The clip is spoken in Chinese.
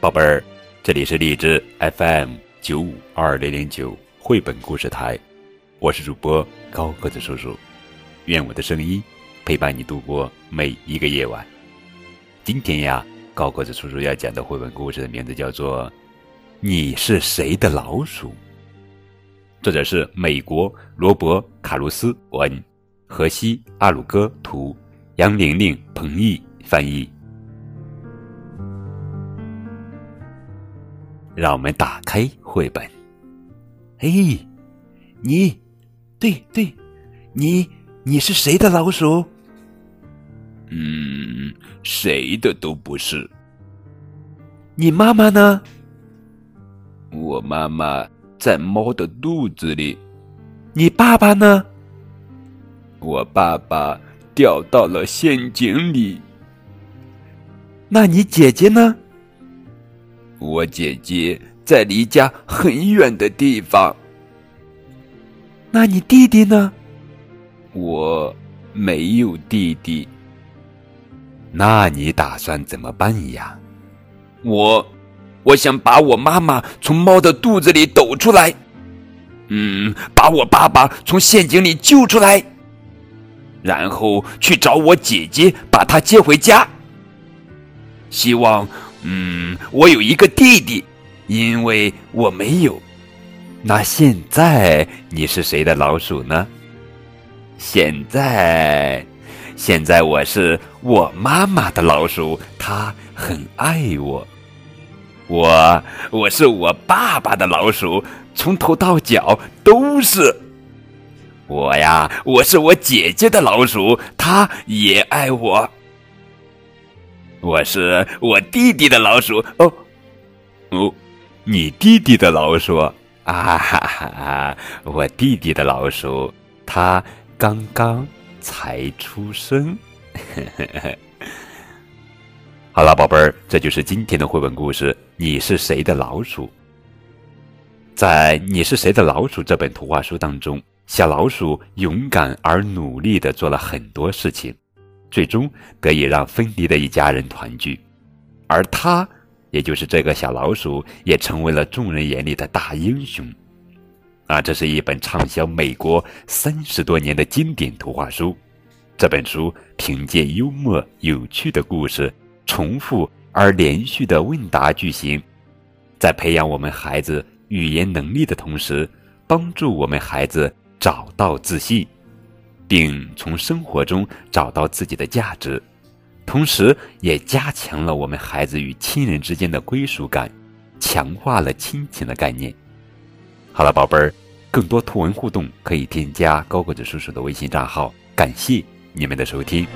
宝贝儿，这里是荔枝 FM 九五二零零九绘本故事台，我是主播高个子叔叔，愿我的声音陪伴你度过每一个夜晚。今天呀，高个子叔叔要讲的绘本故事的名字叫做《你是谁的老鼠》，作者是美国罗伯·卡鲁斯文，荷西阿鲁戈图，杨玲玲、彭毅翻译。让我们打开绘本。哎，你，对对，你你是谁的老鼠？嗯，谁的都不是。你妈妈呢？我妈妈在猫的肚子里。你爸爸呢？我爸爸掉到了陷阱里。那你姐姐呢？我姐姐在离家很远的地方。那你弟弟呢？我没有弟弟。那你打算怎么办呀？我，我想把我妈妈从猫的肚子里抖出来，嗯，把我爸爸从陷阱里救出来，然后去找我姐姐，把她接回家。希望。嗯，我有一个弟弟，因为我没有。那现在你是谁的老鼠呢？现在，现在我是我妈妈的老鼠，她很爱我。我，我是我爸爸的老鼠，从头到脚都是。我呀，我是我姐姐的老鼠，她也爱我。我是我弟弟的老鼠哦，哦，你弟弟的老鼠啊哈哈！我弟弟的老鼠，他刚刚才出生。好了，宝贝儿，这就是今天的绘本故事。你是谁的老鼠？在《你是谁的老鼠》这本图画书当中，小老鼠勇敢而努力的做了很多事情。最终得以让分离的一家人团聚，而他，也就是这个小老鼠，也成为了众人眼里的大英雄。啊，这是一本畅销美国三十多年的经典图画书。这本书凭借幽默有趣的故事、重复而连续的问答句型，在培养我们孩子语言能力的同时，帮助我们孩子找到自信。并从生活中找到自己的价值，同时也加强了我们孩子与亲人之间的归属感，强化了亲情的概念。好了，宝贝儿，更多图文互动可以添加高个子叔叔的微信账号。感谢你们的收听。